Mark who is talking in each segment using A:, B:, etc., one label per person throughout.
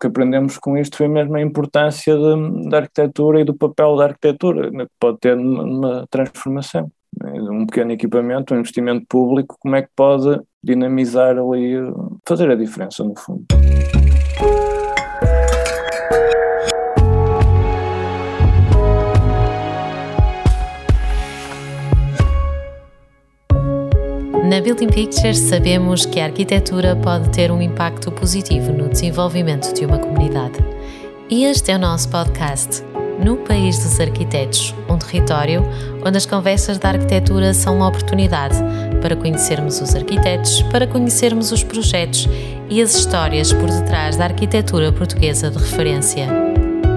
A: que aprendemos com isto foi mesmo a importância de, da arquitetura e do papel da arquitetura, que pode ter numa transformação. Né? Um pequeno equipamento, um investimento público, como é que pode dinamizar ali, fazer a diferença no fundo.
B: Na Building Pictures sabemos que a arquitetura pode ter um impacto positivo no desenvolvimento de uma comunidade. E este é o nosso podcast, No País dos Arquitetos, um território onde as conversas da arquitetura são uma oportunidade para conhecermos os arquitetos, para conhecermos os projetos e as histórias por detrás da arquitetura portuguesa de referência.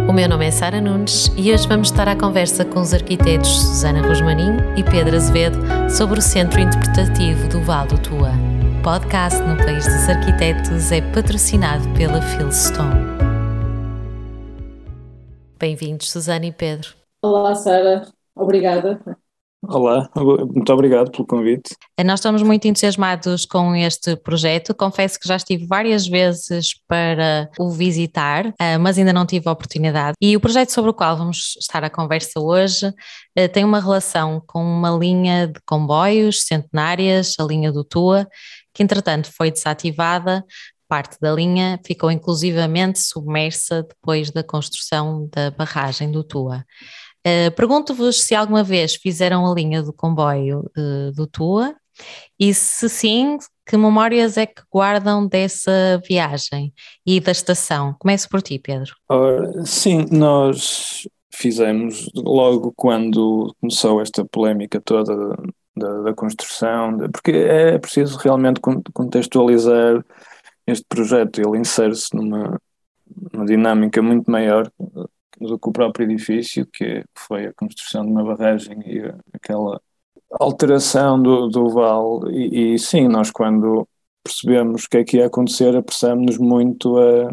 B: O meu nome é Sara Nunes e hoje vamos estar à conversa com os arquitetos Susana Rosmaninho e Pedro Azevedo sobre o Centro Interpretativo do Val do Tua. O podcast no País dos Arquitetos é patrocinado pela Philstone. Bem-vindos, Susana e Pedro.
C: Olá, Sara. Obrigada
A: Olá, muito obrigado pelo convite.
B: Nós estamos muito entusiasmados com este projeto. Confesso que já estive várias vezes para o visitar, eh, mas ainda não tive a oportunidade. E o projeto sobre o qual vamos estar a conversa hoje eh, tem uma relação com uma linha de comboios centenárias, a linha do Tua, que entretanto foi desativada parte da linha ficou inclusivamente submersa depois da construção da barragem do Tua. Uh, Pergunto-vos se alguma vez fizeram a linha do comboio uh, do Tua e se sim, que memórias é que guardam dessa viagem e da estação? Começo por ti, Pedro.
A: Uh, sim, nós fizemos logo quando começou esta polémica toda da, da construção, de, porque é preciso realmente contextualizar este projeto, ele insere-se numa, numa dinâmica muito maior do que o próprio edifício, que foi a construção de uma barragem e aquela alteração do, do vale. E, e sim, nós quando percebemos o que é que ia acontecer, apressamos-nos muito a,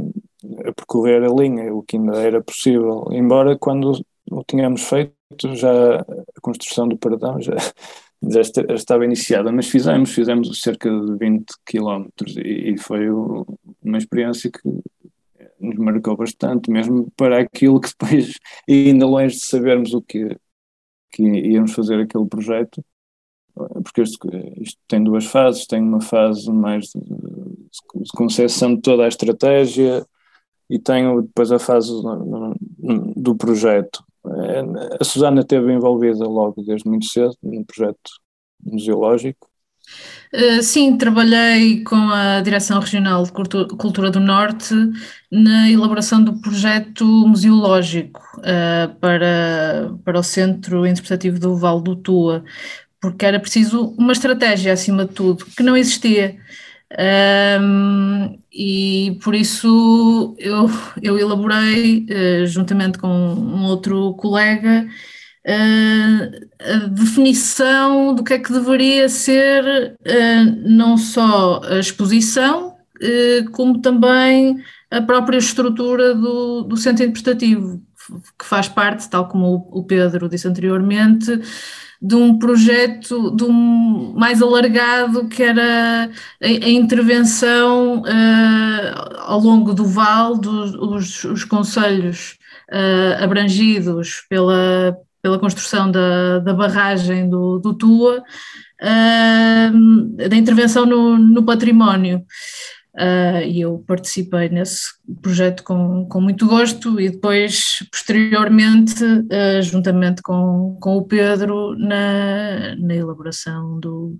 A: a, percorrer a linha, o que ainda era possível. Embora quando o tínhamos feito, já a construção do perdão já, já estava iniciada, mas fizemos, fizemos cerca de 20 quilómetros e, e foi uma experiência que nos marcou bastante, mesmo para aquilo que depois, ainda longe de sabermos o que, que íamos fazer aquele projeto, porque isto, isto tem duas fases, tem uma fase mais de, de concepção de toda a estratégia e tem depois a fase do, projeto. A Susana esteve envolvida logo desde muito cedo no projeto museológico
C: eh, sim, trabalhei com a Direção Regional de Cultura do Norte na elaboração do projeto museológico uh, para, para o Centro Interpretativo do Vale do Tua, porque era preciso uma estratégia acima de tudo, que não existia. Um, e por isso eu, eu elaborei, uh, juntamente com um outro colega, a definição do que é que deveria ser não só a exposição, como também a própria estrutura do, do centro interpretativo, que faz parte, tal como o Pedro disse anteriormente, de um projeto de um, mais alargado que era a, a intervenção uh, ao longo do Val, dos os, os conselhos uh, abrangidos pela, pela construção da, da barragem do, do Tua, uh, da intervenção no, no património. Uh, e eu participei nesse projeto com, com muito gosto e depois, posteriormente, uh, juntamente com, com o Pedro, na, na elaboração do,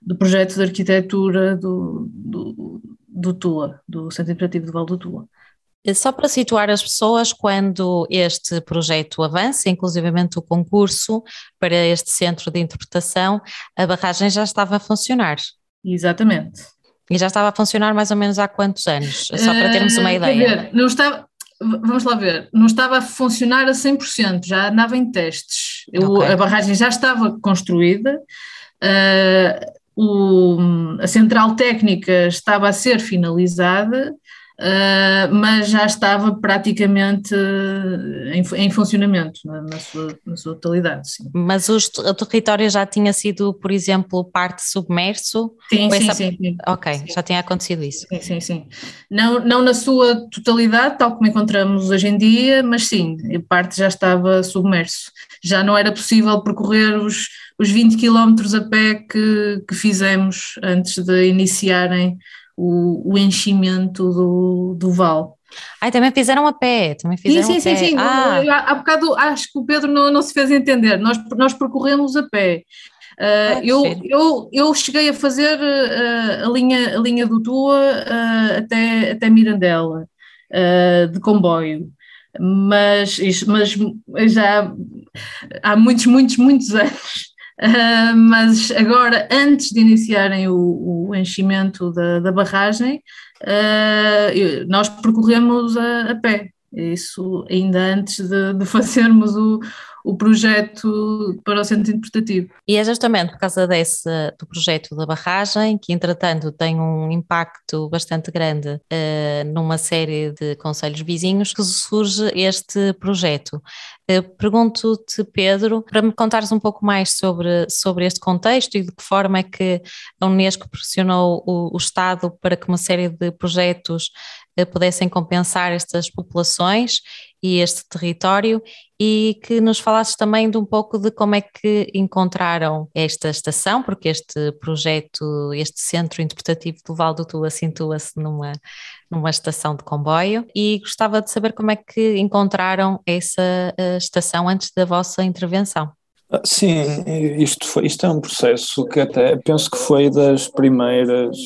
C: do projeto de arquitetura do, do, do TUA, do Centro Interpretativo do Val do Tua.
B: Eh, só para situar as pessoas, quando este projeto avança, inclusivamente o concurso para este centro de interpretação, a barragem já estava a funcionar.
C: Exatamente.
B: E já estava a funcionar mais ou menos há quantos anos? Só para termos uma uh, ideia.
C: Ver, não estava, vamos lá ver, não estava a funcionar a 100%, já andava em testes. Eu, okay. A barragem já estava construída, uh, o, a central técnica estava a ser finalizada, uh, mas já estava praticamente em, em funcionamento na, na, sua, na sua totalidade. Sim.
B: Mas os, o território já tinha sido, por exemplo, parte submerso?
C: Sim, sim, essa... sim, sim,
B: Ok,
C: sim.
B: já tinha acontecido isso.
C: Sim, sim, sim. Não, não na sua totalidade, tal como encontramos hoje em dia, mas sim, parte já estava submerso. Já não era possível percorrer os, os 20 quilómetros a pé que, que fizemos antes de iniciarem o, o enchimento do, do vale.
B: Ah, também fizeram a pé, também fizeram
C: sim, sim,
B: a pé.
C: Sim, sim,
B: ah.
C: Há, há bocado acho que o Pedro não, não se fez entender, nós, nós percorremos a pé. Uh, eu, eu, eu cheguei a fazer uh, a, linha, a linha do Tua uh, até, até Mirandela, de comboio, mas, mas já há muitos, muitos, muitos anos. Uh, mas agora, antes de iniciarem o, o enchimento da, da barragem, uh, nós percorremos a, a, pé. Isso ainda antes de, de fazermos o, o projeto para o centro interpretativo.
B: E é justamente por causa desse, do projeto da barragem, que entretanto tem um impacto bastante grande uh, numa série de conselhos vizinhos, que surge este projeto. Pergunto-te, Pedro, para me contares um pouco mais sobre, sobre este contexto e de que forma é que a Unesco pressionou o, o Estado para que uma série de projetos pudessem compensar estas populações e este território e que nos falasses também de um pouco de como é que encontraram esta estação, porque este projeto, este centro interpretativo do Val do Tua situa-se numa, numa estação de comboio e gostava de saber como é que encontraram essa uh, estação antes da vossa intervenção.
A: Ah, sim, isto, foi, isto é um processo que até penso que foi das primeiras,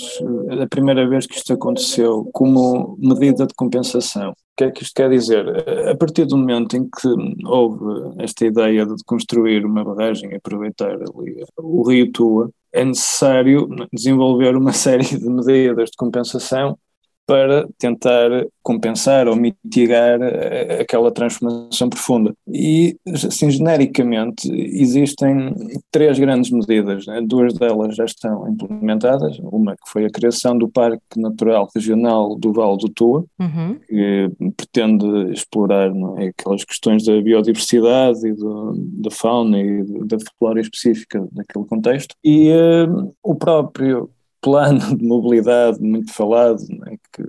A: a primeira vez que isto aconteceu como medida de compensação. O que é que isto quer dizer? A partir do momento em que houve esta ideia de construir uma barragem e aproveitar ali o rio Tua, é necessário desenvolver uma série de medidas de compensação para tentar compensar ou mitigar eh, aquela transformação profunda. E, assim, genericamente, existem três grandes medidas, né? duas delas já estão implementadas, uma que foi a criação do Parque Natural Regional do Vale do Tua, uhum. que pretende explorar é, aquelas questões da biodiversidade e do, da fauna e da flora específica daquele contexto, e uh, o próprio plano de mobilidade muito falado, né, que,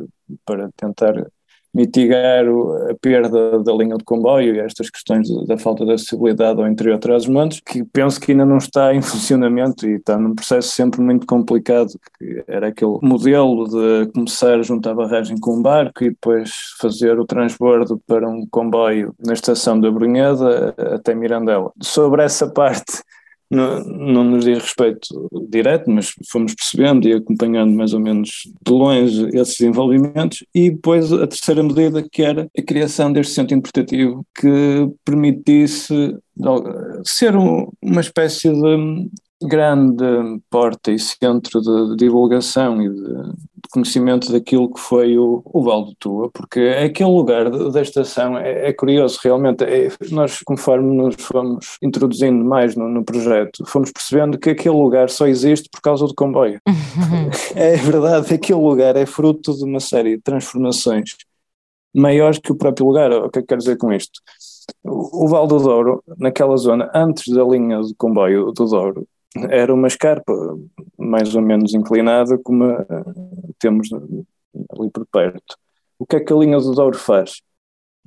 A: para tentar mitigar a perda da linha de comboio e estas questões da falta de acessibilidade ao interior de montes que penso que ainda não está em funcionamento e está num processo sempre muito complicado, que era aquele modelo de começar junto à barragem com um barco e depois fazer o transbordo para um comboio na estação da Brunheda até Mirandela. Sobre essa parte não, nos diz respeito direto, mas fomos percebendo e acompanhando mais ou menos de longe esses desenvolvimentos. E depois a terceira medida, que era a criação deste centro interpretativo que permitisse ser um, uma espécie de grande porta e centro de divulgação e de conhecimento daquilo que foi o, o Val do Tua, porque aquele lugar da estação é, é curioso, realmente. É, nós, conforme nos fomos introduzindo mais no, no, projeto, fomos percebendo que aquele lugar só existe por causa do comboio. é verdade, aquele lugar é fruto de uma série de transformações maiores que o próprio lugar. O que é que quero dizer com isto? O, o Val do Douro, naquela zona, antes da linha de comboio do Douro, era uma escarpa mais ou menos inclinada, como temos ali por perto. O que é que a linha do Douro faz?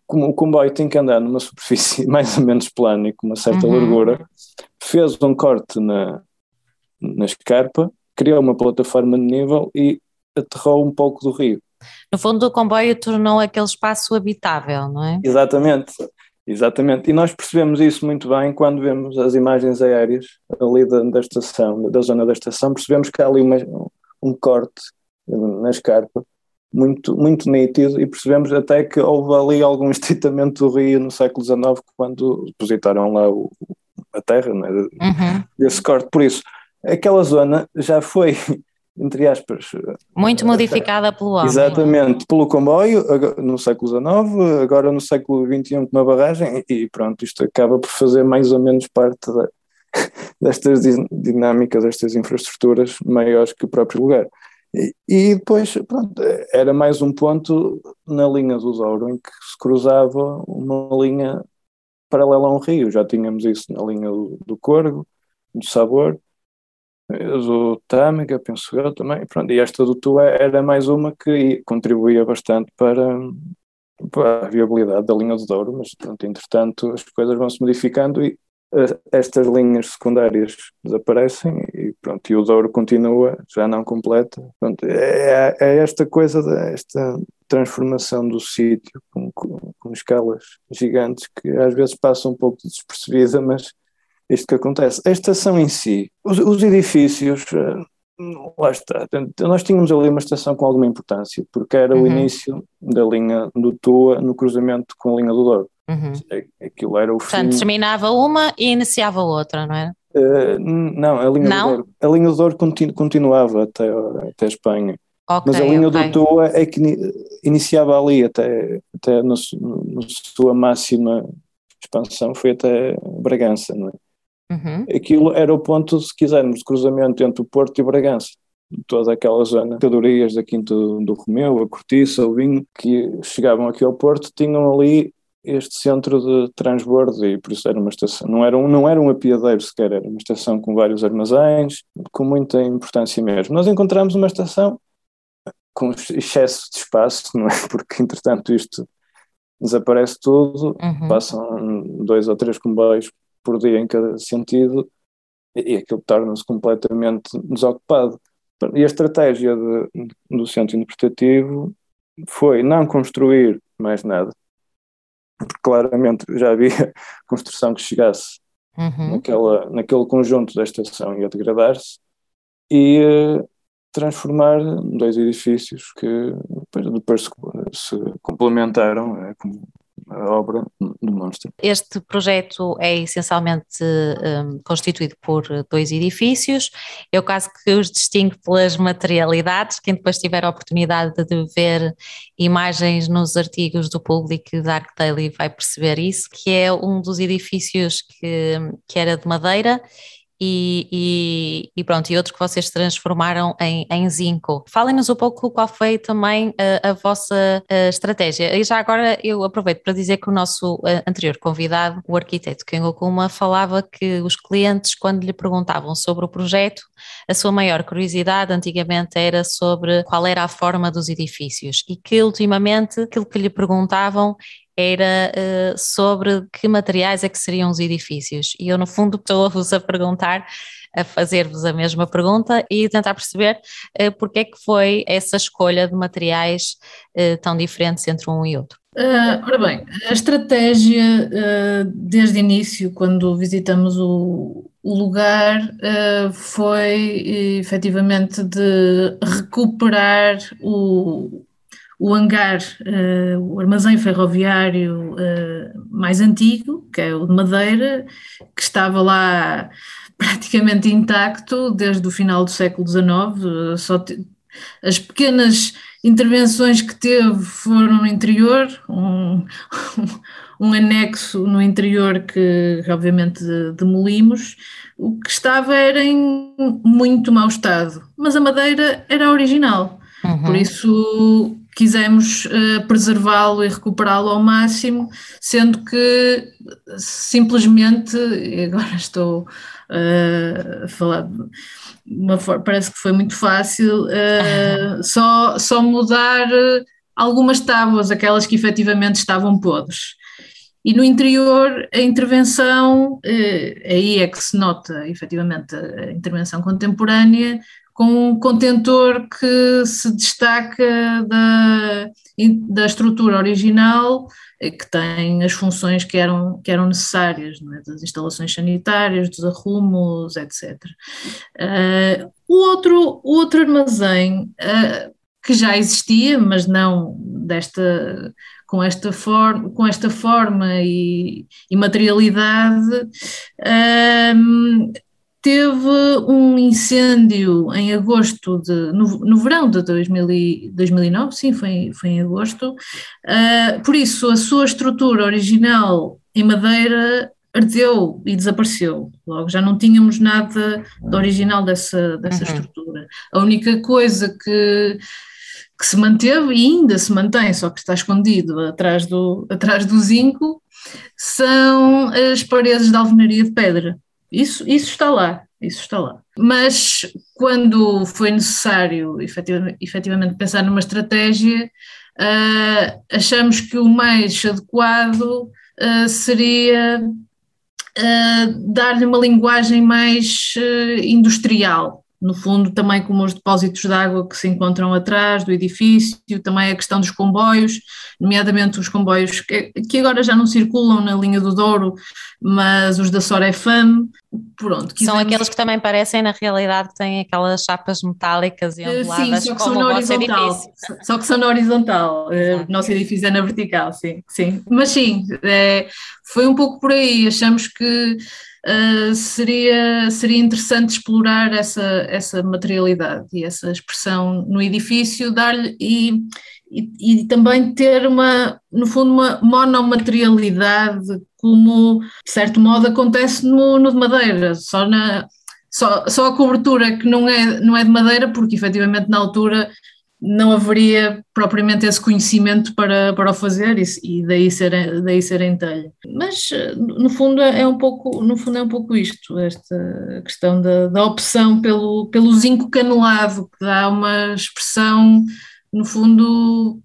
A: Como o comboio tem que andar numa superfície mais ou menos plana e com uma certa uhum. largura, fez um corte na, na escarpa, criou uma plataforma de nível e aterrou um pouco do rio.
B: No fundo, o comboio tornou aquele espaço habitável, não é?
A: Exatamente. Exatamente, e nós percebemos isso muito bem quando vemos as imagens aéreas ali da, da estação, da zona da estação, percebemos que há ali uma, um corte na escarpa muito, muito nítido e percebemos até que houve ali algum estreitamento do rio no século XIX quando depositaram lá o, a terra né, uhum. desse corte. Por isso, aquela zona já foi entre aspas.
B: Muito modificada pelo homem.
A: Exatamente, pelo comboio, no século XIX, agora no século XXI com uma barragem, e pronto, isto acaba por fazer mais ou menos parte da, destas dinâmicas, destas infraestruturas maiores que o próprio lugar. E, e depois, pronto, era mais um ponto na linha do Douro em que se cruzava uma linha paralela a um rio. Já tínhamos isso na linha do, do Corgo, do Sabor, do Tâmega, penso eu também. Pronto, e esta do Tua era mais uma que contribuía bastante para, para a viabilidade da linha do Douro, mas pronto, entretanto as coisas vão se modificando e estas linhas secundárias desaparecem e pronto, e o Douro continua, já não completa. Pronto, é, é esta coisa, esta transformação do sítio com, com, com, escalas gigantes que às vezes passa um pouco despercebida, mas isto que acontece. A estação em si, os, os edifícios, eh, lá está, nós tínhamos ali uma estação com alguma importância, porque era uhum. o início da linha do Tua no cruzamento com a linha do Douro. Uhum. Aquilo era o
B: Portanto, fim. terminava uma e iniciava outra, não é?
A: Uh, não, a linha não? do Douro, a linha do Douro continu, continuava até, até a Espanha. Okay, mas a linha okay. do Tua é que iniciava ali até, até na sua máxima expansão foi até Bragança, não é? Uhum. Aquilo era o ponto, se quisermos, de cruzamento entre o Porto e Bragança. Toda aquela zona, mercadorias da Quinta do Romeu, a Cortiça, o Vinho, que chegavam aqui ao Porto, tinham ali este centro de transbordo e por isso era uma estação, não era um, não era um apiadeiro sequer, era uma estação com vários armazéns, com muita importância mesmo. Nós encontramos uma estação com excesso de espaço, não é? Porque entretanto isto desaparece tudo, uhum. passam dois ou três comboios por dia em cada sentido e aquilo torna-se completamente desocupado. E a estratégia de, do centro interpretativo foi não construir mais nada, porque claramente já havia construção que chegasse uhum. naquela, naquele conjunto da estação ia degradar-se, e uh, transformar dois edifícios que depois se, se complementaram, é, como a obra do monstro.
B: Este projeto é essencialmente um, constituído por dois edifícios, o caso que os distingue pelas materialidades, quem depois tiver a oportunidade de ver imagens nos artigos do público e da Arc Daily vai perceber isso, que é um dos edifícios que, que era de madeira e, e, e, pronto, e outros que vocês transformaram em, em zinco. Falem-nos um pouco qual foi também a, a vossa a estratégia. E já agora eu aproveito para dizer que o nosso anterior convidado, o arquiteto Kengo Kuma, falava que os clientes, quando lhe perguntavam sobre o projeto, a sua maior curiosidade antigamente era sobre qual era a forma dos edifícios e que ultimamente aquilo que lhe perguntavam era uh, sobre que materiais é que seriam os edifícios. E eu, no fundo, estou-vos a perguntar, a fazer-vos a mesma pergunta e tentar perceber uh, porque é que foi essa escolha de materiais uh, tão diferentes entre um e outro.
C: Uh, ora bem, a estratégia uh, desde o início, quando visitamos o, o lugar, uh, foi efetivamente de recuperar o, o hangar, uh, o armazém ferroviário uh, mais antigo, que é o de Madeira, que estava lá praticamente intacto desde o final do século XIX, só as pequenas intervenções que teve foram no interior, um, um anexo no interior que obviamente demolimos, o que estava era em muito mau estado, mas a madeira era original, uhum. por isso quisemos uh, preservá-lo e recuperá-lo ao máximo, sendo que simplesmente, agora estou uh, a falar, uma, parece que foi muito fácil, uh, só, só mudar algumas tábuas, aquelas que efetivamente estavam podres. E no interior, a intervenção, aí é que se nota efetivamente a intervenção contemporânea, com um contentor que se destaca da, da estrutura original, eh, que tem as funções que eram, que eram necessárias, é? das instalações sanitárias, dos arrumos, etc. Uh, eh, o, outro, outro armazém, uh, que já existia, mas não desta com esta, forma, com esta forma e, e materialidade, teve um incêndio em agosto de, no, no verão de 2000 e, 2009, sim, foi, foi em agosto, uh, por isso a sua estrutura original em madeira ardeu e desapareceu. Logo, já não tínhamos nada de original dessa, dessa uhum. estrutura. A única coisa que, que se manteve e ainda se mantém, só que está escondido atrás do, atrás do zinco, são as paredes de alvenaria de pedra. Isso, isso está lá, isso está lá. Mas quando foi necessário efetivamente, efetivamente pensar numa estratégia, uh, achamos que o mais adequado uh, seria uh, dar-lhe uma linguagem mais industrial, no fundo, também como os depósitos de água que se encontram atrás do edifício, também a questão dos comboios, nomeadamente os comboios que, que agora já não circulam na linha do Douro, mas os da Sorefam. Pronto,
B: São aqueles que também parecem, na realidade, que têm aquelas chapas metálicas e eh, onduladas sim, como o nosso edifício.
C: Só que são na horizontal, o nosso edifício é na vertical, sim, sim. Mas sim, é, foi um pouco por aí, achamos que uh, seria, seria interessante explorar essa, essa materialidade e essa expressão no edifício, dar-lhe e, e, e, também ter uma, no fundo, uma monomaterialidade, como de certo modo acontece no, no de madeira, só na. Só, só a cobertura que não é, não é de madeira, porque efetivamente na altura não haveria propriamente esse conhecimento para, para o fazer e, e daí, ser, daí ser em telha. Mas no fundo é um pouco, no fundo é um pouco isto, esta questão da, da opção pelo, pelo zinco canelado, que dá uma expressão, no fundo,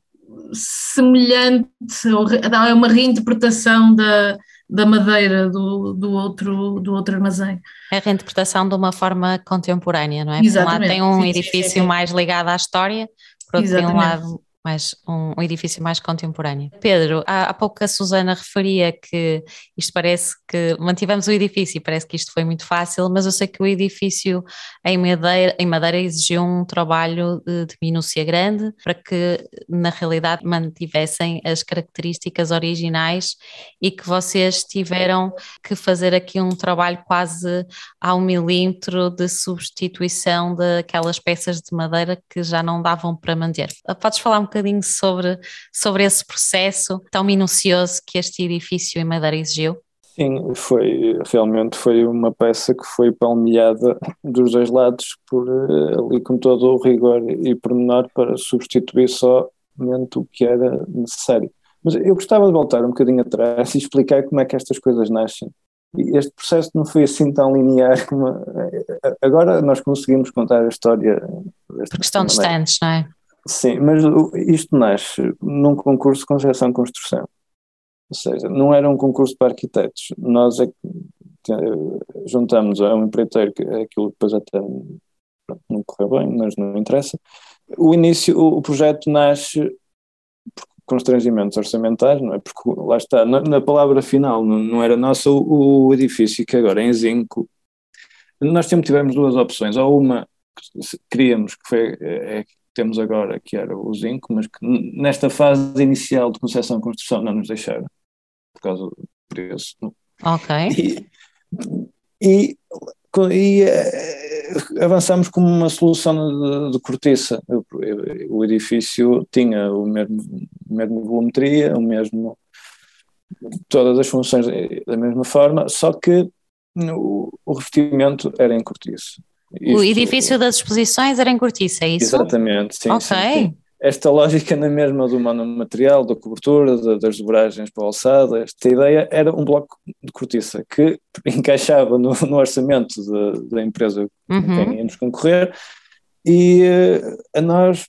C: semelhante, ou dá uma reinterpretação da, da madeira do, do, outro, do outro armazém.
B: É a reinterpretação de uma forma contemporânea, não é? Exatamente. Por um lado tem um sim, edifício sim, sim. mais ligado à história, por outro tem um lado mais um, um, edifício mais contemporâneo. Pedro, há, há, pouco a Susana referia que isto parece que mantivemos o edifício parece que isto foi muito fácil, mas eu sei que o edifício em Madeira, em Madeira exigiu um trabalho de, de minúcia grande para que na realidade mantivessem as características originais e que vocês tiveram que fazer aqui um trabalho quase ao milímetro de substituição daquelas peças de madeira que já não davam para manter. Podes falar um bocadinho sobre, sobre esse processo tão minucioso que este edifício em Madeira exigiu?
A: Sim, foi realmente foi uma peça que foi palmilhada dos dois lados por eh, ali com todo o rigor e pormenor para substituir somente o que era necessário. Mas eu gostava de voltar um bocadinho atrás e explicar como é que estas coisas nascem. Este processo não foi assim tão linear como. Eh, agora nós conseguimos contar a história.
B: Porque estão distantes, não é?
A: Sim, mas isto nasce num concurso de concepção-construção. Ou seja, não era um concurso para arquitetos. Nós é juntamos a um empreiteiro, que aquilo depois até não correu bem, mas não interessa. O início, o projeto nasce por constrangimentos orçamentais, não é? Porque lá está, na, na palavra final, não, não era nossa o, o, edifício, que agora é em zinco. Nós sempre tivemos duas opções, ou uma que queríamos, que foi é, temos agora, que era o zinco, mas que nesta fase inicial de concepção e construção não nos deixaram, por causa do preço.
B: Ok.
A: E, e, e eh, avançamos com uma solução de, de cortiça. O, o, edifício tinha o mesmo, a mesma volumetria, o mesmo todas as funções da mesma forma, só que o, o revestimento era em cortiça.
B: Isto, o edifício das exposições era em cortiça, é isso?
A: Exatamente, sim.
B: Ok.
A: Sim, sim. Esta lógica na mesma do monomaterial, da cobertura, da, das dobragens para a alçada, esta ideia era um bloco de cortiça que encaixava no, no orçamento da empresa com uhum. quem íamos concorrer e uh, a nós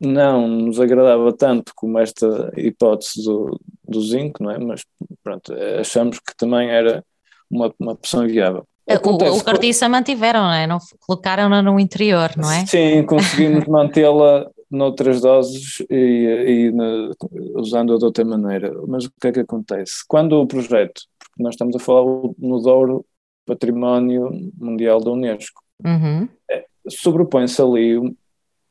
A: não nos agradava tanto como esta hipótese do, do zinco, não é? Mas pronto, achamos que também era uma, uma opção viável.
B: Acontece, o, o cortiça mantiveram, não é? Não, colocaram-na no interior, não é?
A: Sim, conseguimos mantê-la noutras doses e, e na, usando-a de outra maneira. Mas o que é que acontece? Quando o projeto, porque nós estamos a falar no Douro Património Mundial da Unesco,
B: uhum. é,
A: sobrepõe-se ali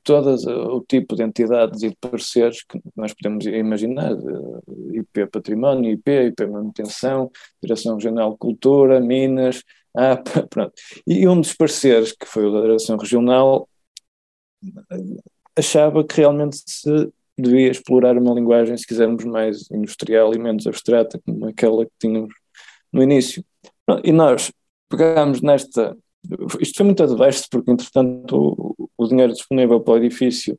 A: todo o tipo de entidades e de parceiros que nós podemos imaginar, IP Património, IP, IP Manutenção, Direção Regional de Cultura, Minas, ah, pronto. E um dos parceiros, que foi o da Direção Regional, achava que realmente se devia explorar uma linguagem, se quisermos, mais industrial e menos abstrata, como aquela que tínhamos no início. E nós pegámos nesta. Isto foi muito adverso, porque entretanto o, o dinheiro disponível para o edifício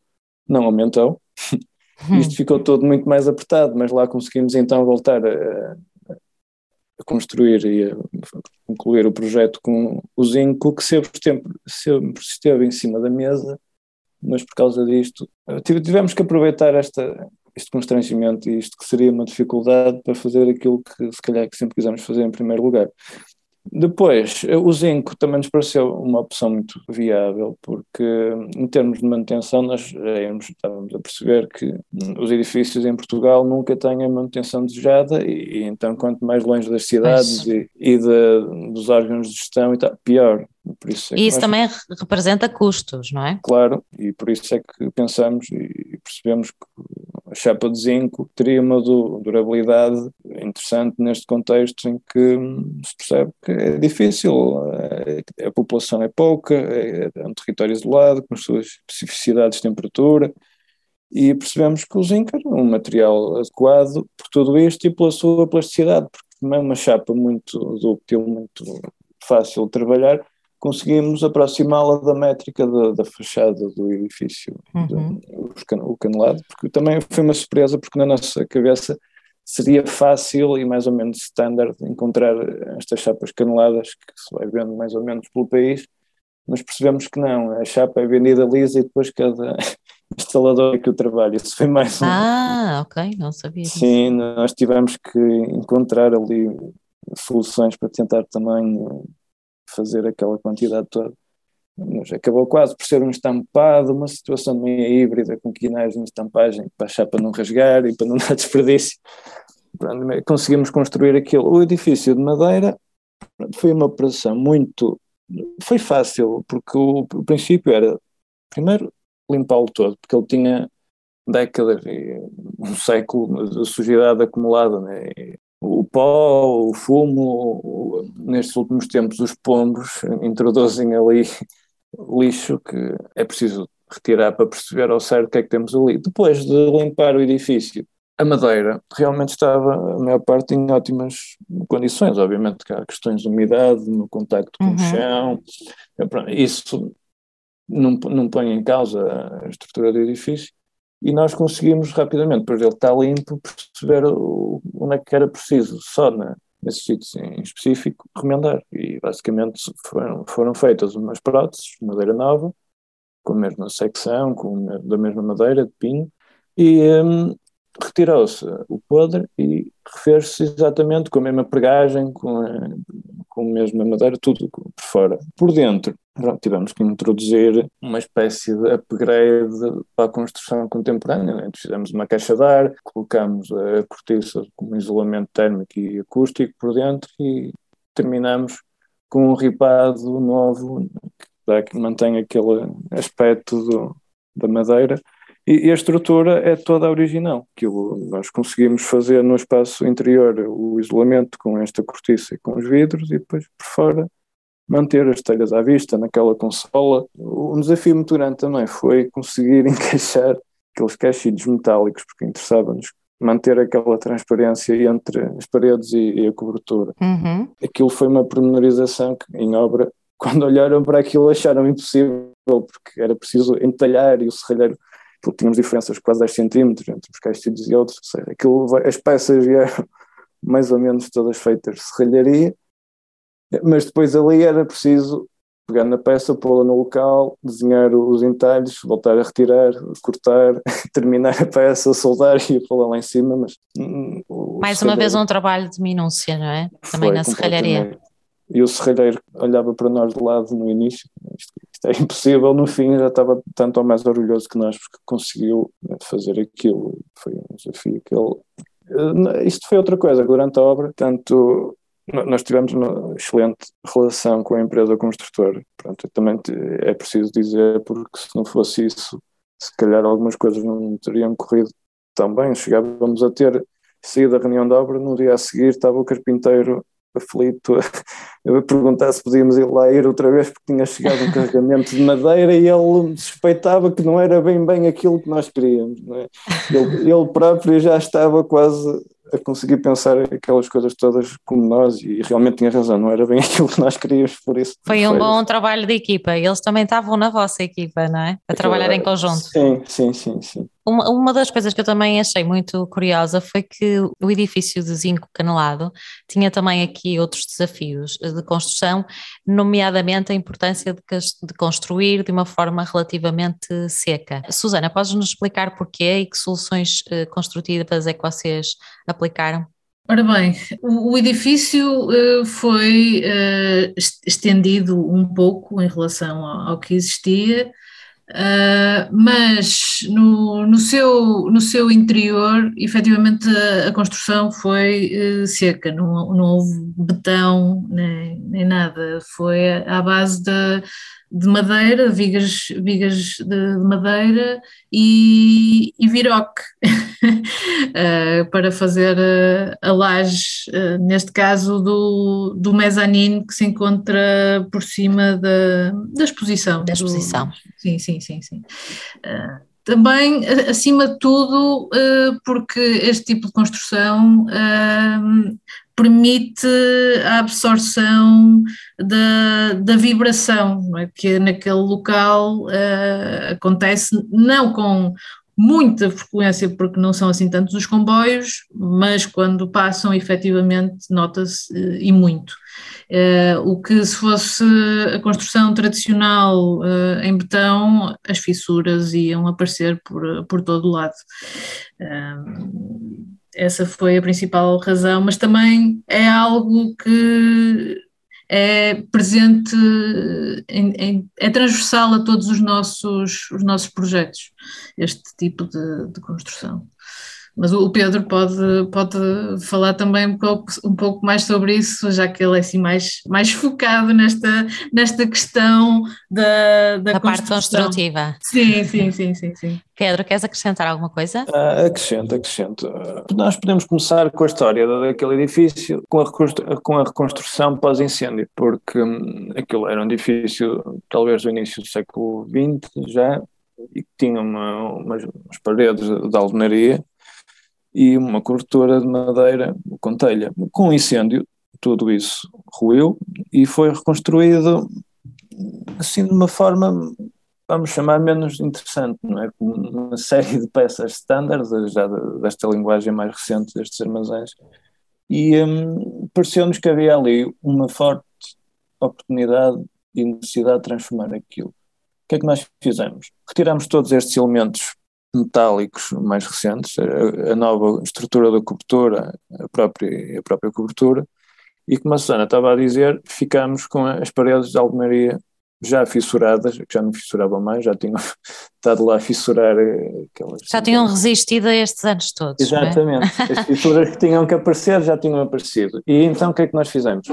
A: não aumentou. Isto ficou todo muito mais apertado, mas lá conseguimos então voltar a, a construir e a concluir o projeto com o zinco, que sempre, sempre, sempre esteve em cima da mesa, mas por causa disto tivemos que aproveitar esta, este constrangimento e isto que seria uma dificuldade para fazer aquilo que se calhar que sempre quisemos fazer em primeiro lugar. Depois, o zinco também nos pareceu uma opção muito viável, porque em termos de manutenção nós estávamos a perceber que os edifícios em Portugal nunca têm a manutenção desejada e, e então quanto mais longe das cidades e, e de, dos órgãos de gestão e tal, pior.
B: Isso é e isso nós... também representa custos, não é?
A: Claro, e por isso é que pensamos e percebemos que a chapa de zinco teria uma durabilidade interessante neste contexto em que se percebe que é difícil, a, a população é pouca, é, é um território isolado, com as suas especificidades de temperatura, e percebemos que o zinco era um material adequado por tudo isto e pela sua plasticidade, porque também é uma chapa muito dúctil, muito fácil de trabalhar, conseguimos aproximá-la da métrica da, da, fachada do edifício, uhum. o canelado, porque também foi uma surpresa, porque na nossa cabeça seria fácil e mais ou menos standard encontrar estas chapas caneladas que se vai vendo mais ou menos pelo país, mas percebemos que não, a chapa é vendida lisa e depois cada instalador é que o trabalha, isso foi mais
B: um... Ah, ok, não sabia.
A: Sim, nós tivemos que encontrar ali soluções para tentar também fazer aquela quantidade toda. Mas acabou quase por ser um estampado, uma situação meio híbrida, com quinais de estampagem para a chapa não rasgar e para não dar desperdício. Conseguimos construir aquilo. O edifício de madeira foi uma operação muito. Foi fácil, porque o, o princípio era, primeiro, limpá-lo todo, porque ele tinha décadas, um século de sujidade acumulada, né? O pó, o fumo, nestes últimos tempos os pombos introduzem ali lixo que é preciso retirar para perceber ao certo o que é que temos ali. Depois de limpar o edifício, a madeira realmente estava, a maior parte, em ótimas condições. Obviamente que há questões de umidade no contacto com uhum. o chão. Isso não, não põe em causa a estrutura do edifício, e nós conseguimos rapidamente, por ele está limpo, perceber onde é que era preciso, só na, nesses sítios em específico, remendar. E basicamente foram, foram feitas umas próteses, madeira nova, com a mesma secção, com, da mesma madeira, de pinho, e um, retirou-se o podre e refez-se exatamente com a mesma pregagem, com a, com a mesma madeira, tudo por fora. Por dentro, pronto, tivemos que introduzir uma espécie de upgrade para a construção contemporânea. Né? Fizemos uma caixa de ar, colocamos a cortiça com isolamento térmico e acústico por dentro e terminamos com um ripado novo que, mantém aquele aspecto do, da madeira e, e, a estrutura é toda original, que nós conseguimos fazer no espaço interior o isolamento com esta cortiça e com os vidros e depois por fora manter as telhas à vista naquela consola. Um desafio muito grande também foi conseguir encaixar aqueles caixilhos metálicos, porque interessava-nos manter aquela transparência entre as paredes e, e a cobertura. Uhum. Aquilo foi uma pormenorização que em obra, quando olharam para aquilo acharam impossível, porque era preciso entalhar e o serralheiro porque tínhamos diferenças de quase 10 centímetros entre os caixilhos e outros, ou seja, aquilo, as peças vieram mais ou menos todas feitas de serralharia, mas depois ali era preciso pegar na peça, pô-la no local, desenhar os entalhes, voltar a retirar, cortar, terminar a peça, soldar e pô-la lá em cima, mas...
B: Hum, mais uma vez um trabalho de minúcia, não é? Também na serralharia.
A: E o serralheiro olhava para nós de lado no início, isto, isto é impossível, no fim já estava tanto ou mais orgulhoso que nós, porque conseguiu né, fazer aquilo, foi um desafio que ele... Eh, isto foi outra coisa, durante a obra, tanto nós tivemos uma excelente relação com a empresa construtora. Pronto, também é preciso dizer, porque se não fosse isso, se calhar algumas coisas não teriam corrido tão bem. Chegávamos a ter saído da reunião de obra, no dia a seguir estava o carpinteiro aflito a, perguntar se podíamos ir lá ir outra vez porque tinha chegado um carregamento de madeira e ele suspeitava que não era bem bem aquilo que nós queríamos. É? Ele, ele, próprio já estava quase a conseguir pensar aquelas coisas todas como nós e realmente tinha razão, não era bem aquilo que nós queríamos, por isso.
B: Foi um foi... bom trabalho de equipa, eles também estavam na vossa equipa, não é? A trabalhar em conjunto.
A: Sim, sim, sim, sim.
B: Uma, uma das coisas que eu também achei muito curiosa foi que o edifício de zinco canelado tinha também aqui outros desafios de construção, nomeadamente a importância de, de construir de uma forma relativamente seca. Susana, podes nos explicar porquê e que soluções uh, construtivas é que vocês aplicaram?
C: Ora bem, o, edifício uh, foi uh, estendido um pouco em relação ao que existia, Uh, mas no, no, seu, no seu interior, efetivamente, a, a construção foi uh, seca, não, não houve betão nem, nem nada, foi à base de, de madeira, vigas, vigas de, madeira e, e viroque uh, para fazer a, a laje, uh, neste caso do, do mezanino que se encontra por cima da, da exposição.
B: Da exposição.
C: Do, sim, sim, sim, sim. Uh, também, acima de tudo, porque este tipo de construção permite a absorção da, da vibração, é? que naquele local uh, acontece não com muita frequência, porque não são assim tantos os comboios, mas quando passam, efetivamente, nota-se uh, e muito. Uh, o que se fosse a construção tradicional uh, em betão, as fissuras iam aparecer por, por todo o lado. Uh, essa foi a principal razão, mas também é algo que é presente, em, em, é transversal a todos os nossos, os nossos projetos, este tipo de, de construção. Mas o Pedro pode, pode falar também um pouco, um pouco mais sobre isso, já que ele é assim mais, mais focado nesta, nesta questão da, da,
B: da parte construtiva.
C: Sim, sim, sim, sim, sim.
B: Pedro, queres acrescentar alguma coisa?
A: Uh, acrescento, acrescento. Uh, nós podemos começar com a história daquele edifício, com a, com a reconstrução pós-incêndio, porque um, aquilo era um edifício talvez do início do século XX já, e que tinha uma, umas, umas paredes de alvenaria e uma cobertura de madeira com telha. Com o incêndio, tudo isso ruiu e foi reconstruído assim de uma forma, vamos chamar, menos interessante, não é? Com uma série de peças standard, já desta linguagem mais recente destes armazéns, e hum, pareceu-nos que havia ali uma forte oportunidade e necessidade de transformar aquilo. O que é que nós fizemos? Retiramos todos estes elementos metálicos mais recentes, a, a, nova estrutura da cobertura, a própria, a própria cobertura, e como a Susana estava a dizer, ficamos com as paredes de alvenaria já fissuradas, que já não fissuravam mais, já tinham estado lá a fissurar aquelas...
B: Já tinham resistido a estes anos todos,
A: é? Exatamente, é? as fissuras que tinham que aparecer já tinham aparecido. E então o que é que nós fizemos?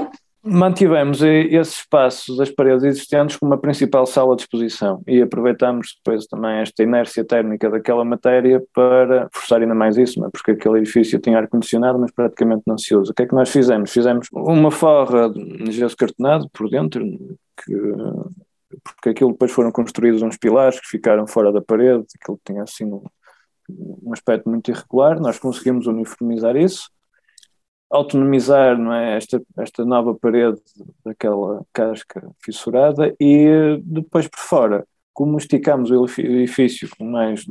A: Mantivemos esse espaço das paredes existentes como a principal sala de exposição e aproveitamos depois também esta inércia térmica daquela matéria para forçar ainda mais isso, é? porque aquele edifício tinha ar-condicionado, mas praticamente não se usa. O que é que nós fizemos? Fizemos uma forra de gesso cartonado por dentro, que, porque aquilo depois foram construídos uns pilares que ficaram fora da parede, aquilo tinha assim um, um aspecto muito irregular, nós conseguimos uniformizar isso autonomizar não é, esta, esta nova parede daquela casca fissurada e depois por fora, como esticamos o edifício com mais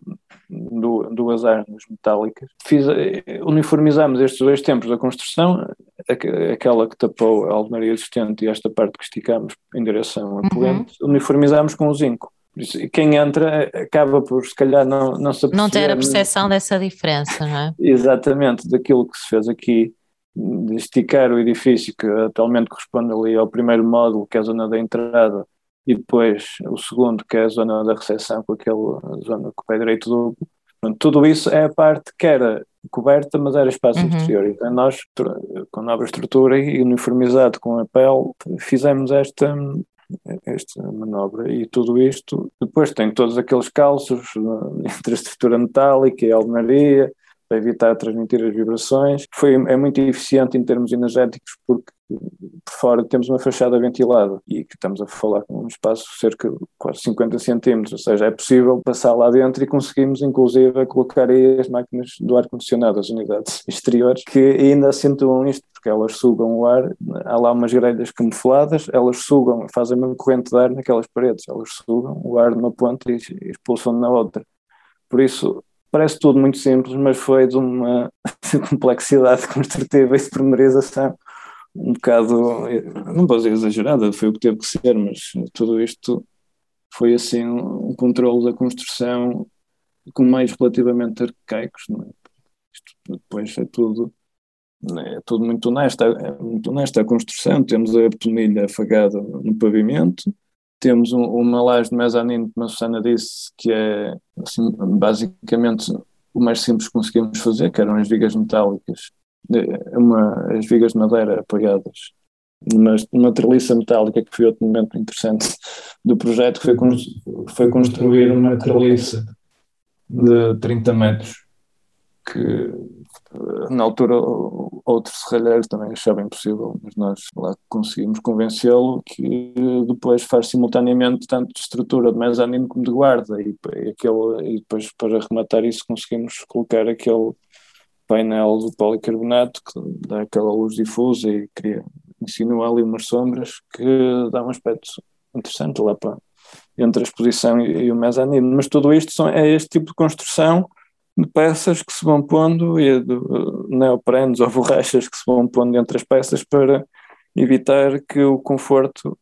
A: duas armas metálicas, fiz, uniformizamos estes dois tempos da construção, aquela que tapou a alvenaria existente e esta parte que esticamos em direção a poente, uhum. uniformizamos com o zinco. Quem entra acaba por, se calhar, não, não se
B: Não ter a percepção dessa diferença, não é?
A: Exatamente, daquilo que se fez aqui de esticar o edifício, que atualmente corresponde ali ao primeiro módulo, que é a zona da entrada, e depois o segundo, que é a zona da recepção, com aquela zona com o pé direito duplo. Tudo isso é a parte que era coberta, mas era espaço uhum. exterior. Então nós, com nova estrutura e uniformizado com a pele, fizemos esta, esta manobra e tudo isto. Depois tem todos aqueles calços entre a estrutura metálica e a alvenaria, para evitar transmitir as vibrações. Foi, é muito eficiente em termos energéticos porque por fora temos uma fachada ventilada e que estamos a falar com um espaço cerca de quase 50 centímetros, ou seja, é possível passar lá dentro e conseguimos inclusive colocar aí as máquinas do ar-condicionado, as unidades exteriores, que ainda acentuam isto, porque elas sugam o ar, há lá umas grelhas camufladas, elas sugam, fazem uma corrente de ar naquelas paredes, elas sugam o ar numa ponta e expulsam na outra. Por isso, parece tudo muito simples, mas foi de uma complexidade construtiva e de pormenorização um bocado, não posso dizer exagerada, foi o que teve que ser, mas tudo isto foi assim um controle da construção com mais relativamente arcaicos, não é? Isto depois é tudo é tudo muito honesto, é muito honesto a construção, temos a betonilha afagada no pavimento, temos um, uma laje de mezanino, como a Susana disse, que é assim, basicamente o mais simples que conseguimos fazer, que eram as vigas metálicas, uma, as vigas de madeira apoiadas numa, numa treliça metálica, que foi outro momento interessante do projeto, foi, foi construir uma treliça de 30 metros, que na altura outro serralheiro também achava impossível, mas nós lá conseguimos convencê-lo que depois faz simultaneamente tanto de estrutura de mezanino como de guarda. E, e, aquele, e depois para rematar isso conseguimos colocar aquele painel de policarbonato que dá aquela luz difusa e cria, insinua ali umas sombras que dá um aspecto interessante lá para entre a exposição e, e o mezanino, mas tudo isto são, é este tipo de construção de peças que se vão pondo e de uh, neoprenos ou borrachas que se vão pondo entre as peças para evitar que o conforto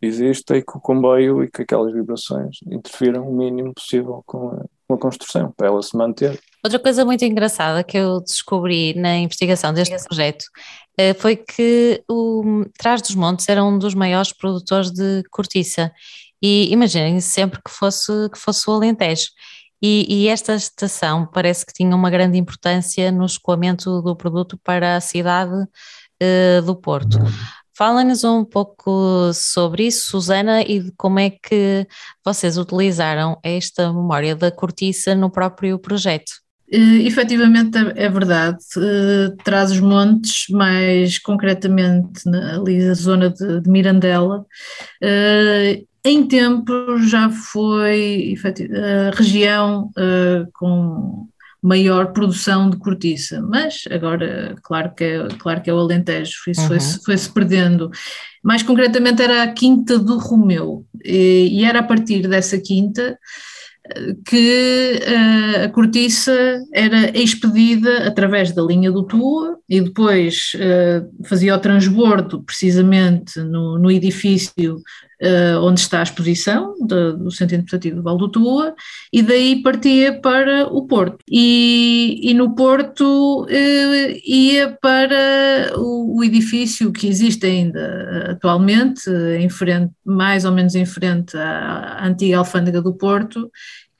A: exista e que o comboio e que aquelas vibrações interfiram o mínimo possível com a, com a construção, para ela se manter.
B: Outra coisa muito engraçada que eu descobri na investigação deste projeto uh, foi que o Trás dos Montes era um dos maiores produtores de cortiça e imaginem sempre que fosse, que fosse o Alentejo. E, e, esta estação parece que tinha uma grande importância no escoamento do produto para a cidade uh, do Porto. Fala-nos um pouco sobre isso, Susana, e de como é que vocês utilizaram esta memória da cortiça no próprio projeto.
C: Uh, efetivamente é, é verdade, uh, traz os montes, mais concretamente na, ali na zona de, de Mirandela, em tempo já foi a região uh, com maior produção de cortiça, mas agora, claro que é, claro que é o Alentejo, isso uhum. foi-se foi -se perdendo. Mais concretamente era a Quinta do Romeu, e, e era a partir dessa quinta que uh, a cortiça era expedida através da linha do Tua e depois uh, fazia o transbordo precisamente no, no edifício uh, onde está a exposição do, do Centro Interpretativo do Val do Tua e daí partia para o Porto. E, e no Porto ia para o, o, edifício que existe ainda atualmente, em frente, mais ou menos em frente à, à antiga alfândega do Porto,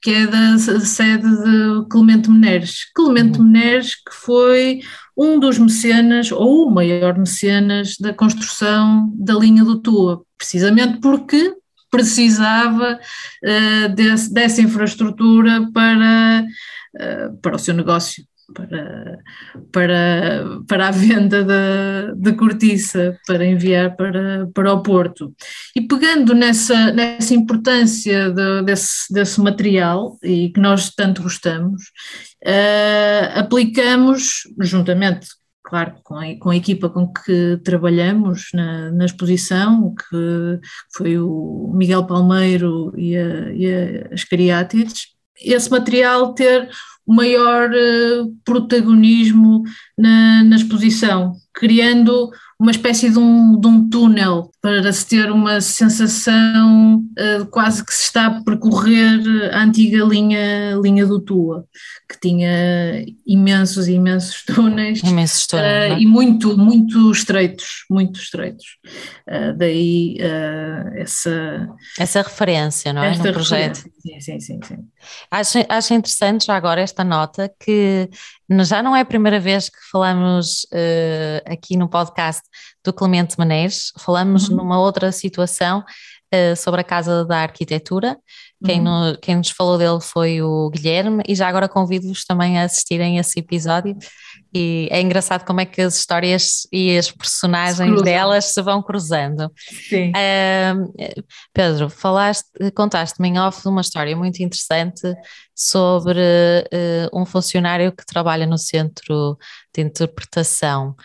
C: que é da sede de Clemente Meneres. Clemente uhum. Meneres, que foi um dos mecenas, ou o maior mecenas, da construção da linha do Tua, precisamente porque precisava uh, desse, dessa infraestrutura para, uh, para o seu negócio para, para, para a venda de, de cortiça, para enviar para, para o Porto. E pegando nessa, nessa importância de, desse, desse material, e que nós tanto gostamos, uh, aplicamos, juntamente claro, com a, com a, equipa com que trabalhamos na, na, exposição, que foi o Miguel Palmeiro e, a, e as Cariátides, esse material ter o maior uh, protagonismo na, na, exposição, criando uma espécie de um, de um túnel para se ter uma sensação uh, quase que se está a percorrer a antiga linha, linha do Tua, que tinha imensos, imensos túneis,
B: imensos túneis
C: uh, e muito, muito estreitos, muito estreitos. Uh, daí essa...
B: Essa referência, não é, no projeto.
C: Sim, sim, sim. sim.
B: Acho, acho interessante já agora esta nota que já não é a primeira vez que falamos aqui no podcast do Clemente Menezes, falamos uhum. numa outra situação uh, sobre a Casa da Arquitetura. Quem, uhum. no, quem, nos falou dele foi o Guilherme, e já agora convido-vos também a assistirem a esse episódio, e é engraçado como é que as histórias e as personagens delas se vão cruzando.
C: Sim.
B: Uh, Pedro, falaste, contaste-me em off uma história muito interessante sobre uh, um funcionário que trabalha no centro de interpretação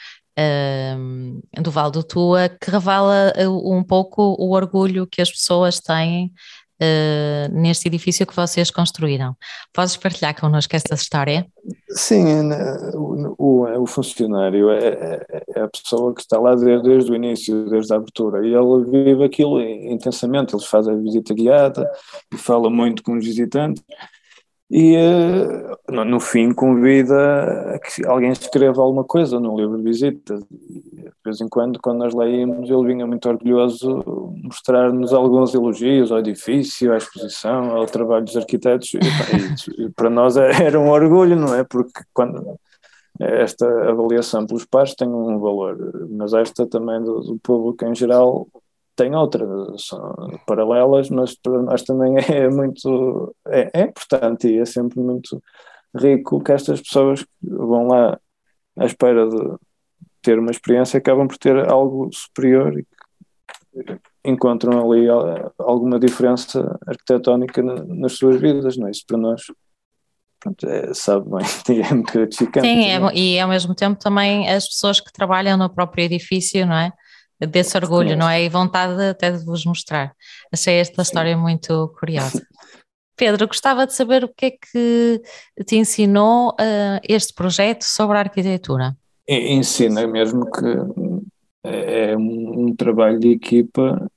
B: do Val do Tua, que revela um pouco o orgulho que as pessoas têm uh, neste edifício que vocês construíram. Podes partilhar connosco esta história?
A: Sim, né, o, o, o funcionário é, é, é, a pessoa que está lá desde, desde, o início, desde a abertura, e ele vive aquilo intensamente, ele faz a visita guiada e fala muito com os visitantes, e uh, no fim convida a que alguém escreva alguma coisa no livro de visitas. de vez em quando, quando nós leímos, ele vinha muito orgulhoso mostrar-nos alguns elogios ao edifício, à exposição, ao trabalho dos arquitetos. E, para nós é, era um orgulho, não é? Porque quando esta avaliação pelos pares tem um valor, mas esta também do, do público em geral tem outras, são paralelas, mas para nós também é muito é, é, importante e é sempre muito rico que estas pessoas vão lá à espera de ter uma experiência acabam por ter algo superior e encontram ali alguma diferença arquitetónica nas suas vidas, não é? Isso para nós pronto, é, sabe bem, é muito gratificante.
B: Sim, é, e ao mesmo tempo também as pessoas que trabalham no próprio edifício, não é? Desse orgulho, não é? E vontade até de vos mostrar. Achei esta história muito curiosa. Pedro, gostava de saber o que é que te ensinou uh, este projeto sobre a arquitetura.
A: Ensina mesmo que é, é um, um trabalho de equipa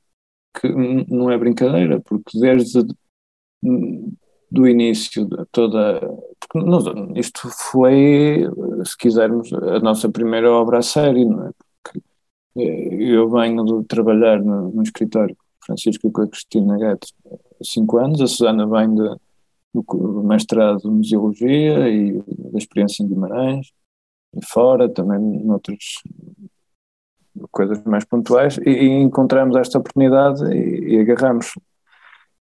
A: que não é brincadeira, porque desde do início toda porque isto foi se quisermos a nossa primeira obra a sério não é? Eu venho de trabalhar no, no escritório Francisco com a Cristina Guedes há cinco anos, a Susana vem de, do mestrado de Museologia e da experiência em Guimarães, e fora, também noutras coisas mais pontuais, e, e encontramos esta oportunidade e, e agarramos.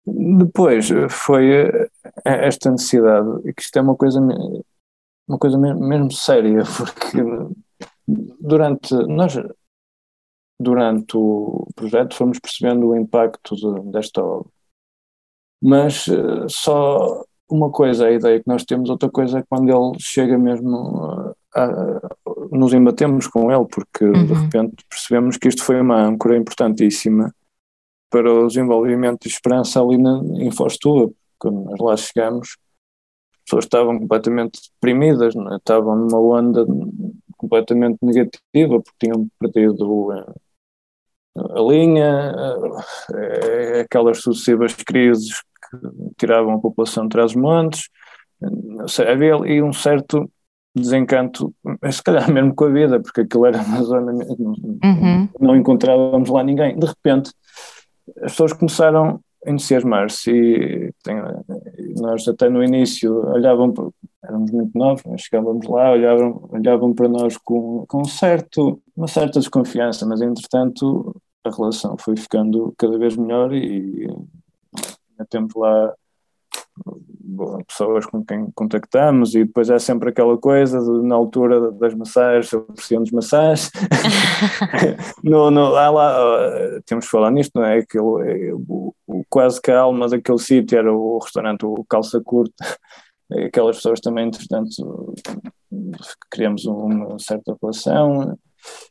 A: Depois foi esta necessidade, que isto é uma coisa, uma coisa mesmo séria, porque durante. Nós durante o projeto fomos percebendo o impacto de, desta obra. Mas uh, só uma coisa é a ideia que nós temos, outra coisa é quando ele chega mesmo a, a, nos embatemos com ele, porque uhum. de repente percebemos que isto foi uma âncora importantíssima para o desenvolvimento de esperança ali na, em Fostua. Quando nós lá chegamos, as pessoas estavam completamente deprimidas, é? estavam numa onda completamente negativa, porque tinham perdido eh, a linha, eh, aquelas sucessivas crises que tiravam a população de trás-montes, havia ali um certo desencanto, se calhar mesmo com a vida, porque aquilo era uma zona, uhum. não encontrávamos lá ninguém. De repente, as pessoas começaram a entusiasmar-se e tem, nós até no início olhavam, éramos muito novos, chegávamos lá, olhavam, olhavam para nós com, com certo, uma certa desconfiança, mas entretanto a relação foi ficando cada vez melhor e, temos lá pessoas com quem contactamos e depois é sempre aquela coisa de, na altura das massagens, oferecemos massagens no, no, ah lá, temos que falar nisto, não é? Aquele, o, o, quase que a alma daquele sítio era o restaurante, o Calça Curta aquelas pessoas também, entretanto criamos uma certa relação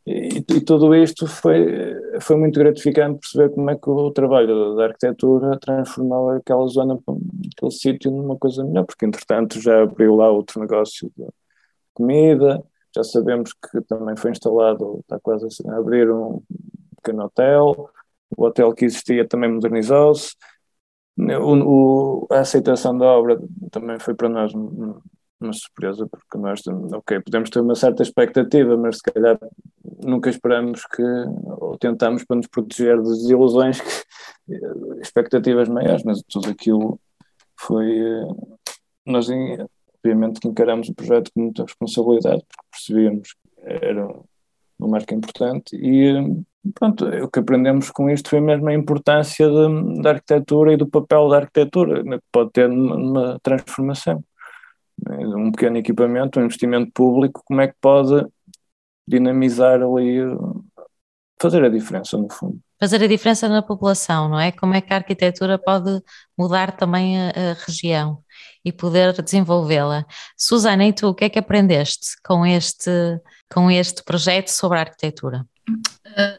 A: e, e, tudo isto foi, foi muito gratificante perceber como é que o trabalho da arquitetura transformou aquela zona, aquele sítio numa coisa melhor, porque entretanto já abriu lá outro negócio de comida, já sabemos que também foi instalado, está quase a abrir um pequeno hotel, o hotel que existia também modernizou-se, a aceitação da obra também foi para nós uma surpresa, porque nós, ok, podemos ter uma certa expectativa, mas se calhar nunca esperamos que, ou tentamos para nos proteger das ilusões, que, expectativas maiores, mas tudo aquilo foi. Eh, nós, obviamente, que encaramos o projeto com muita responsabilidade, porque percebíamos que era uma marca importante e. Pronto, o que aprendemos com isto foi mesmo a importância de, da arquitetura e do papel da arquitetura, que pode ter numa transformação Um pequeno equipamento, um investimento público, como é que pode dinamizar ali, fazer a diferença no fundo.
B: Fazer a diferença na população, não é? Como é que a arquitetura pode mudar também a, a região e poder desenvolvê-la. Susana, e tu, o que é que aprendeste com este, com este projeto sobre a arquitetura?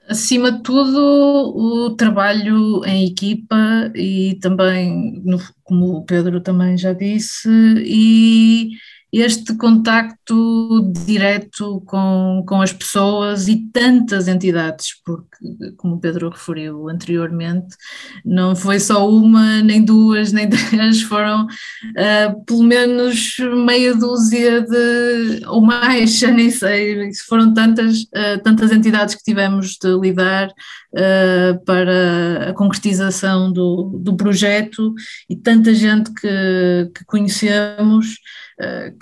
C: Acima de tudo, o trabalho em equipa e também, como o Pedro também já disse, e este contacto direto com, com as pessoas e tantas entidades, porque, como o Pedro referiu anteriormente, não foi só uma, nem duas, nem três, foram uh, pelo menos meia dúzia de, ou mais, já nem sei, foram tantas, uh, tantas entidades que tivemos de lidar uh, para a concretização do, do projeto e tanta gente que, que conhecemos.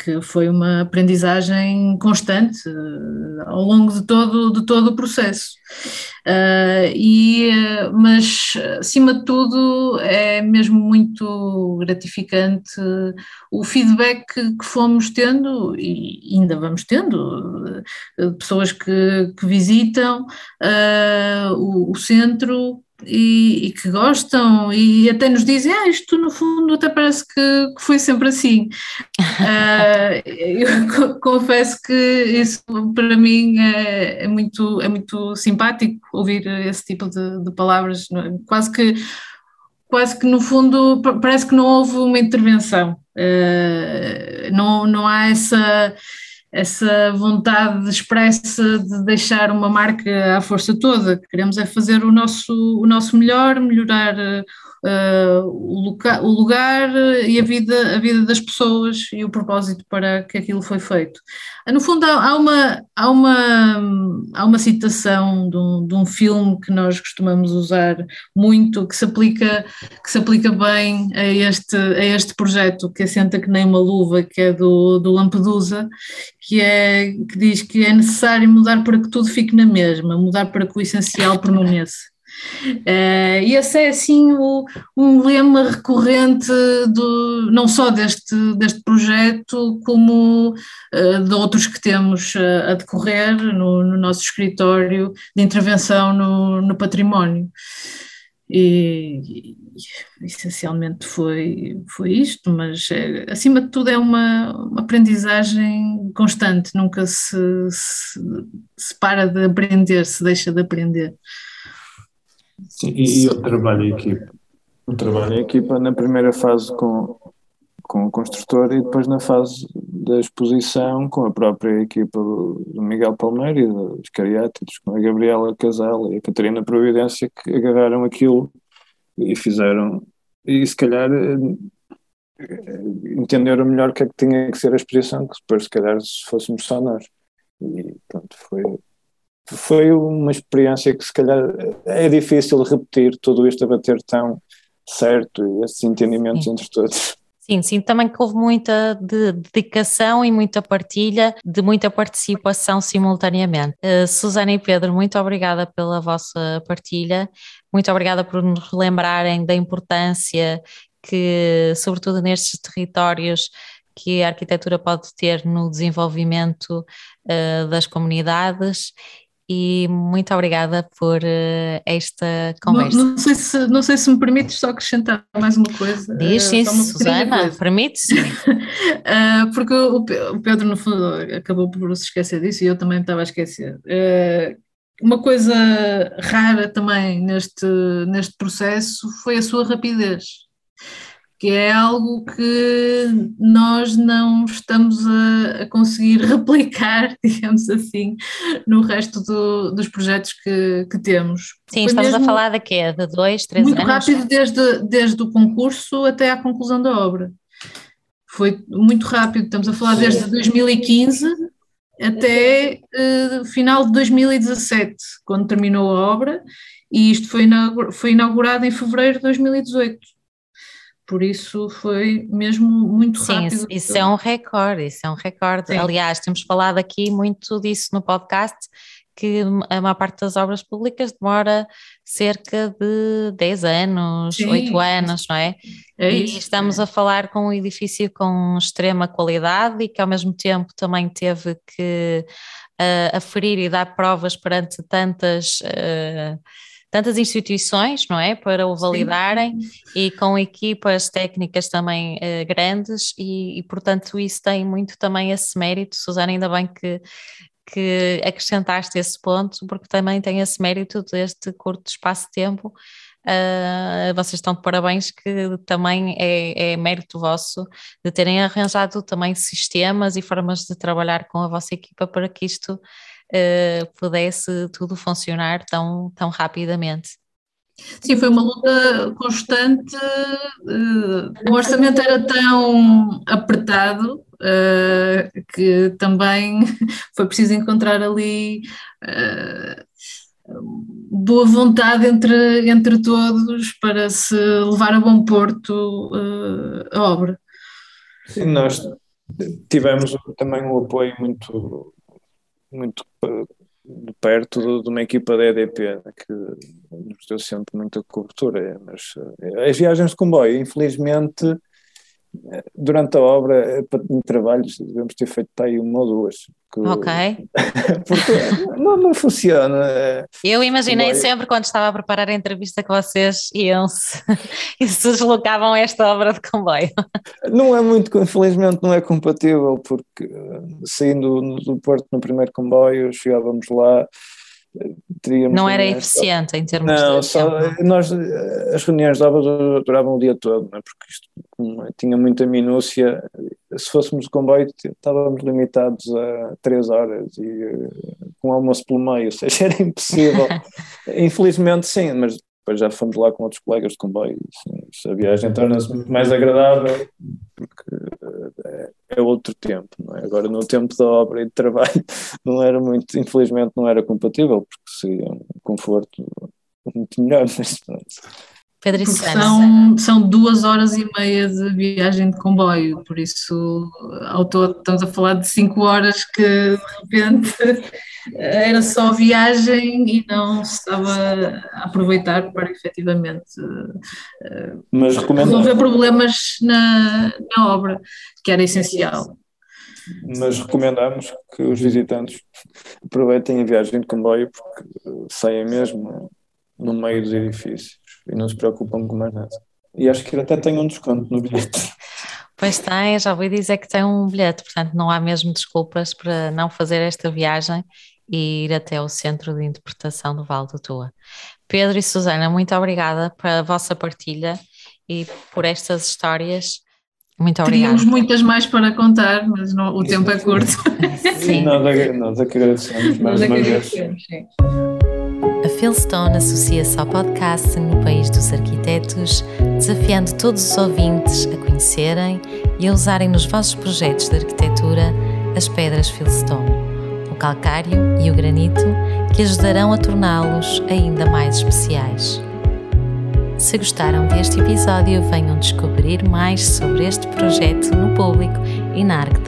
C: Eh, que foi uma aprendizagem constante eh, ao longo de todo, de todo o processo. Uh, e, mas, acima de tudo, é mesmo muito gratificante o feedback que, que fomos tendo e ainda vamos tendo, pessoas que, que visitam uh, o, o centro e, e, que gostam e até nos dizem, ah, isto no fundo até parece que, que foi sempre assim. uh, eu confesso que isso para mim é, é, muito, é muito simpático ouvir esse tipo de, de palavras, é? quase que quase que no fundo parece que não houve uma intervenção, uh, não, não há essa essa vontade expressa de deixar uma marca à força toda. Queremos é fazer o nosso, o nosso melhor, melhorar uh, o, o, lugar e a vida, a vida das pessoas e o propósito para que aquilo foi feito. No fundo, há, há uma, há, uma, há uma citação de um, de um filme que nós costumamos usar muito, que se aplica, que se aplica bem a este, a este projeto, que assenta que nem uma luva, que é do, do Lampedusa, que, é, que diz que é necessário mudar para que tudo fique na mesma, mudar para que o essencial permaneça. Uh, e esse é assim o, um lema recorrente do, não só deste, deste projeto, como uh, de outros que temos uh, a decorrer no, no, nosso escritório de intervenção no, no património. E, e, essencialmente foi, foi isto, mas acima de tudo é uma, uma aprendizagem constante, nunca se, se, se para de aprender, se deixa de aprender.
A: Sim, e, e o trabalho em equipa? O trabalho em equipa na primeira fase com, com o construtor e depois na fase da exposição com a própria equipa do, Miguel Palmeira e dos Cariátidos, com a Gabriela Casal e a Catarina Providência, que agarraram aquilo e fizeram, e se calhar eh, entenderam melhor o que é que tinha que ser a exposição, que depois se calhar se fôssemos só nós. E pronto, foi, foi uma experiência que se calhar é difícil repetir tudo isto a bater tão certo e esses entendimentos Sim. entre todos.
B: Sim, sim, também que houve muita de dedicação e muita partilha, de muita participação simultaneamente. Uh, Susana e Pedro, muito obrigada pela vossa partilha, muito obrigada por nos relembrarem da importância que, sobretudo nestes territórios, que a arquitetura pode ter no desenvolvimento uh, das comunidades e muito obrigada por uh, esta conversa.
C: Não, não, sei se, não sei se me permites só acrescentar mais uma coisa.
B: Diz sim, Susana, permite-se.
C: uh, porque o, o, Pedro, no fundo, acabou por se esquecer disso e eu também estava a esquecer. uma coisa rara também neste, neste processo foi a sua rapidez que é algo que nós não estamos a, a conseguir replicar, digamos assim, no resto do, dos projetos que, que temos.
B: Sim, Foi estamos a falar de quê? De dois, três
C: muito
B: anos?
C: Muito rápido, desde, desde o concurso até à conclusão da obra. Foi muito rápido, estamos a falar desde 2015 até uh, final de 2017, quando terminou a obra, e isto foi, inaugurado, foi inaugurado em fevereiro de 2018. Por isso foi mesmo muito
B: Sim,
C: rápido.
B: Sim, isso é um recorde, isso é um recorde. Sim. Aliás, temos falado aqui muito disso no podcast, que a maior parte das obras públicas demora cerca de 10 anos, Sim. 8 anos, não é? é e isso, estamos é. a falar com um edifício com extrema qualidade e que ao mesmo tempo também teve que uh, aferir e dar provas perante tantas. Uh, tantas instituições, não é, para o validarem Sim. e com equipas técnicas também uh, grandes e, e, portanto isso tem muito também esse mérito, Susana, ainda bem que, que acrescentaste esse ponto, porque também tem esse mérito deste curto espaço de tempo. Uh, vocês estão de parabéns que também é, é, mérito vosso de terem arranjado também sistemas e formas de trabalhar com a vossa equipa para que isto uh, pudesse tudo funcionar tão, tão rapidamente.
C: Sim, foi uma luta constante. Uh, o orçamento era tão apertado uh, que também foi preciso encontrar ali boa vontade entre, entre todos para se levar a bom porto a obra.
A: Sim, nós tivemos também um apoio muito, muito perto de uma equipa da EDP que nos deu sempre muita cobertura, mas eh, as viagens de comboio, infelizmente, durante a obra, eh, em trabalhos, devemos ter feito aí uma ou duas,
B: Ok.
A: Porque não, não funciona. É.
B: Eu imaginei Comboio. sempre quando estava a preparar a entrevista que vocês iam-se e se deslocavam esta obra de comboio.
A: Não é muito, infelizmente não é compatível, porque eh, saindo do Porto no primeiro comboio, chegávamos lá,
B: teríamos. Não era eficiente em termos
A: não,
B: de.
A: Só, nós, as reuniões de obras duravam o dia todo, é? porque isto tinha muita minúcia. Se fôssemos de comboio, estávamos limitados a três horas e eh, com almoço pelo meio, ou seja, era impossível. Infelizmente, sim, mas depois já fomos lá com outros colegas de comboio. Assim, a viagem torna-se muito mais agradável porque é, é outro tempo. É? Agora, no tempo da obra e de trabalho, não era muito, infelizmente, não era compatível, porque seria um conforto muito melhor. Mas,
C: Pedro são, são duas horas e meia de viagem de comboio, por isso ao todo estamos a falar de cinco horas que de repente era só viagem e não se estava a aproveitar para efetivamente eh, Mas resolver problemas na, na obra, que era essencial.
A: Mas recomendamos que os visitantes aproveitem a viagem de comboio porque saem mesmo no meio dos edifícios e não se preocupam com mais nada. E acho que até tem um desconto no bilhete.
B: Pois tem, já ouvi dizer que tem um bilhete, portanto não há mesmo desculpas para não fazer esta viagem e ir até o Centro de Interpretação do Vale do Tua. Pedro e Susana, muito obrigada pela vossa partilha e por estas histórias. Muito obrigada.
C: Teríamos muitas mais para contar, mas não, o tempo é curto.
A: Sim. Nós, nós é que agradecemos mais uma vez.
B: A Philstone associa-se ao podcast no País dos Arquitetos, desafiando todos os ouvintes a conhecerem e a usarem nos vossos projetos de arquitetura as pedras Philstone, o calcário e o granito, que ajudarão a torná-los ainda mais especiais. Se gostaram deste episódio, venham descobrir mais sobre este projeto no público e na Arc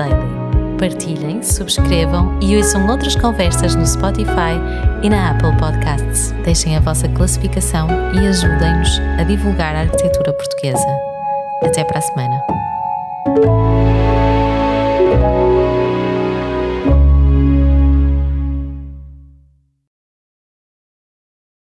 B: partilhem, subscrevam e ouçam outras conversas no Spotify e na Apple Podcasts. Deixem a vossa classificação e ajudem-nos a divulgar a arquitetura portuguesa. Até para a semana.